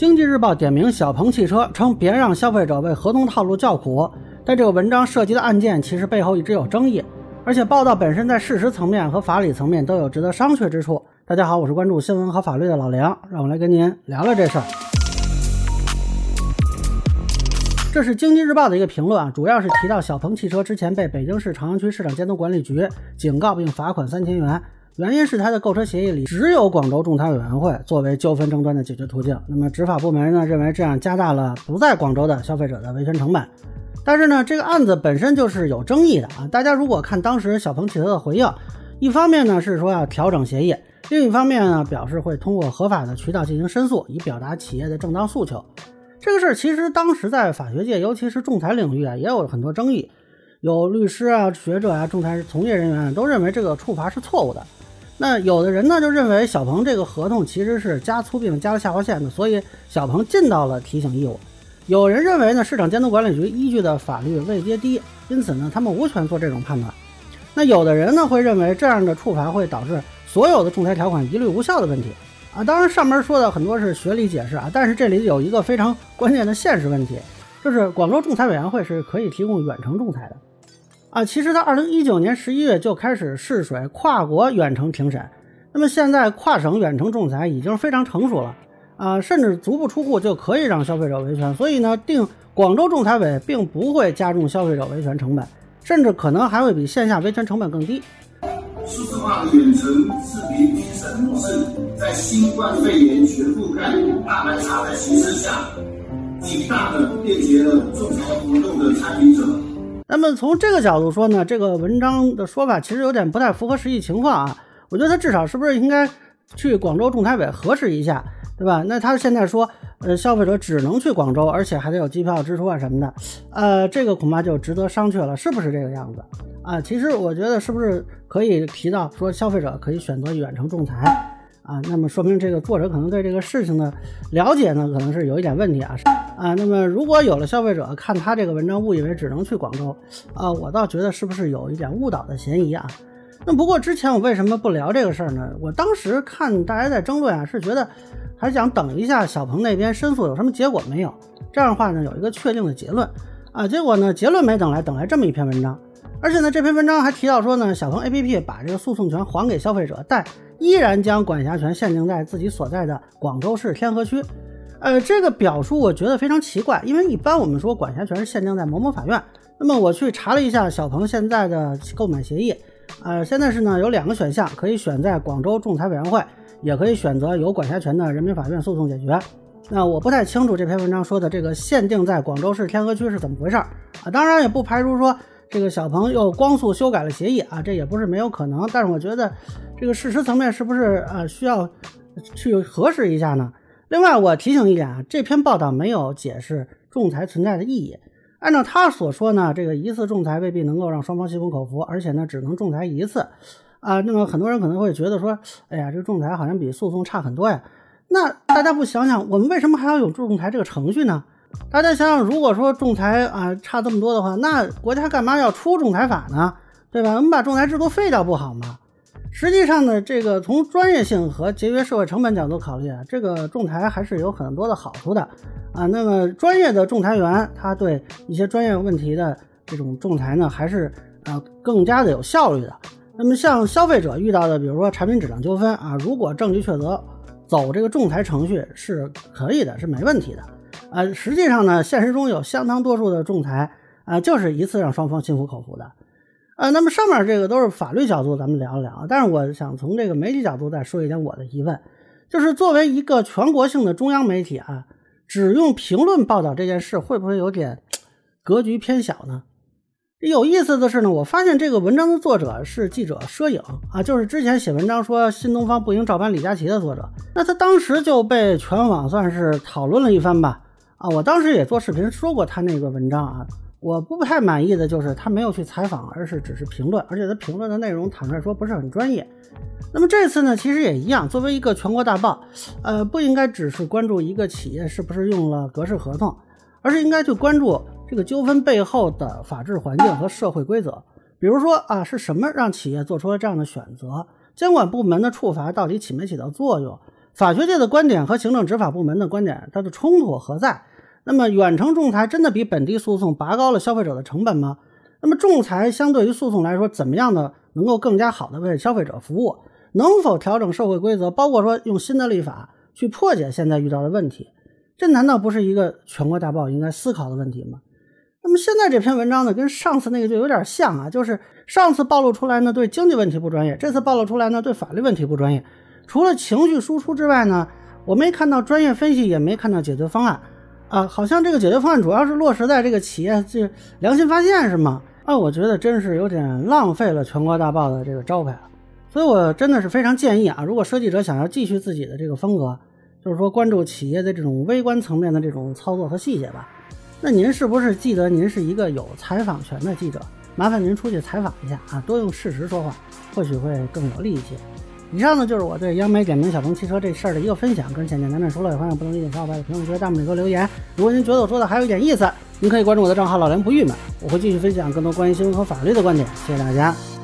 经济日报点名小鹏汽车，称别让消费者为合同套路叫苦。但这个文章涉及的案件其实背后一直有争议，而且报道本身在事实层面和法理层面都有值得商榷之处。大家好，我是关注新闻和法律的老梁，让我来跟您聊聊这事儿。这是经济日报的一个评论啊，主要是提到小鹏汽车之前被北京市朝阳区市场监督管理局警告并罚款三千元。原因是他的购车协议里只有广州仲裁委员会作为纠纷争端的解决途径。那么执法部门呢认为这样加大了不在广州的消费者的维权成本。但是呢，这个案子本身就是有争议的啊。大家如果看当时小鹏汽车的回应，一方面呢是说要调整协议，另一方面呢表示会通过合法的渠道进行申诉，以表达企业的正当诉求。这个事儿其实当时在法学界，尤其是仲裁领域啊，也有很多争议。有律师啊、学者啊、仲裁从业人员都认为这个处罚是错误的。那有的人呢就认为小鹏这个合同其实是加粗并加了下划线的，所以小鹏尽到了提醒义务。有人认为呢市场监督管理局依据的法律位阶低，因此呢他们无权做这种判断。那有的人呢会认为这样的处罚会导致所有的仲裁条款一律无效的问题啊。当然上面说的很多是学理解释啊，但是这里有一个非常关键的现实问题，就是广州仲裁委员会是可以提供远程仲裁的。啊，其实，在二零一九年十一月就开始试水跨国远程庭审，那么现在跨省远程仲裁已经非常成熟了啊，甚至足不出户就可以让消费者维权。所以呢，定广州仲裁委并不会加重消费者维权成本，甚至可能还会比线下维权成本更低。数字化的远程视频庭审模式，在新冠肺炎全覆盖、大盘查的形势下，极大的便捷了仲裁活动的参与者。那么从这个角度说呢，这个文章的说法其实有点不太符合实际情况啊。我觉得他至少是不是应该去广州仲裁委核实一下，对吧？那他现在说，呃，消费者只能去广州，而且还得有机票支出啊什么的，呃，这个恐怕就值得商榷了，是不是这个样子啊？其实我觉得是不是可以提到说，消费者可以选择远程仲裁？啊，那么说明这个作者可能对这个事情的了解呢，可能是有一点问题啊。啊，那么如果有了消费者看他这个文章误以为只能去广州，啊，我倒觉得是不是有一点误导的嫌疑啊？那不过之前我为什么不聊这个事儿呢？我当时看大家在争论啊，是觉得还想等一下小鹏那边申诉有什么结果没有，这样的话呢有一个确定的结论啊。结果呢结论没等来，等来这么一篇文章。而且呢，这篇文章还提到说呢，小鹏 APP 把这个诉讼权还给消费者，但依然将管辖权限定在自己所在的广州市天河区。呃，这个表述我觉得非常奇怪，因为一般我们说管辖权是限定在某某法院。那么我去查了一下小鹏现在的购买协议，呃，现在是呢有两个选项，可以选在广州仲裁委员会，也可以选择有管辖权的人民法院诉讼解决。那我不太清楚这篇文章说的这个限定在广州市天河区是怎么回事儿啊？当然也不排除说。这个小鹏又光速修改了协议啊，这也不是没有可能。但是我觉得这个事实层面是不是呃需要去核实一下呢？另外，我提醒一点啊，这篇报道没有解释仲裁存在的意义。按照他所说呢，这个一次仲裁未必能够让双方心服口服，而且呢只能仲裁一次啊。那么很多人可能会觉得说，哎呀，这个仲裁好像比诉讼差很多呀。那大家不想想，我们为什么还要有仲裁这个程序呢？大家想想，如果说仲裁啊差这么多的话，那国家干嘛要出仲裁法呢？对吧？我们把仲裁制度废掉不好吗？实际上呢，这个从专业性和节约社会成本角度考虑啊，这个仲裁还是有很多的好处的啊。那么专业的仲裁员，他对一些专业问题的这种仲裁呢，还是啊更加的有效率的。那么像消费者遇到的，比如说产品质量纠纷啊，如果证据确凿，走这个仲裁程序是可以的，是没问题的。呃，实际上呢，现实中有相当多数的仲裁啊，就是一次让双方心服口服的。呃，那么上面这个都是法律角度，咱们聊一聊。但是我想从这个媒体角度再说一点我的疑问，就是作为一个全国性的中央媒体啊，只用评论报道这件事，会不会有点格局偏小呢？有意思的是呢，我发现这个文章的作者是记者摄影啊，就是之前写文章说新东方不应照搬李佳琦的作者，那他当时就被全网算是讨论了一番吧。啊，我当时也做视频说过他那个文章啊，我不太满意的就是他没有去采访，而是只是评论，而且他评论的内容坦率说不是很专业。那么这次呢，其实也一样，作为一个全国大报，呃，不应该只是关注一个企业是不是用了格式合同，而是应该去关注这个纠纷背后的法治环境和社会规则。比如说啊，是什么让企业做出了这样的选择？监管部门的处罚到底起没起到作用？法学界的观点和行政执法部门的观点，它的冲突何在？那么远程仲裁真的比本地诉讼拔高了消费者的成本吗？那么仲裁相对于诉讼来说，怎么样的能够更加好的为消费者服务？能否调整社会规则，包括说用新的立法去破解现在遇到的问题？这难道不是一个全国大报应该思考的问题吗？那么现在这篇文章呢，跟上次那个就有点像啊，就是上次暴露出来呢对经济问题不专业，这次暴露出来呢对法律问题不专业。除了情绪输出之外呢，我没看到专业分析，也没看到解决方案。啊，好像这个解决方案主要是落实在这个企业这良心发现是吗？啊，我觉得真是有点浪费了全国大报的这个招牌了。所以我真的是非常建议啊，如果设计者想要继续自己的这个风格，就是说关注企业的这种微观层面的这种操作和细节吧，那您是不是记得您是一个有采访权的记者？麻烦您出去采访一下啊，多用事实说话，或许会更有利一些。以上呢就是我对央美点名小鹏汽车这事儿的一个分享，个人浅见难说了，有朋友不能理解小伙伴在评论区、弹幕里给我留言。如果您觉得我说的还有一点意思，您可以关注我的账号老梁不郁闷，我会继续分享更多关于新闻和法律的观点。谢谢大家。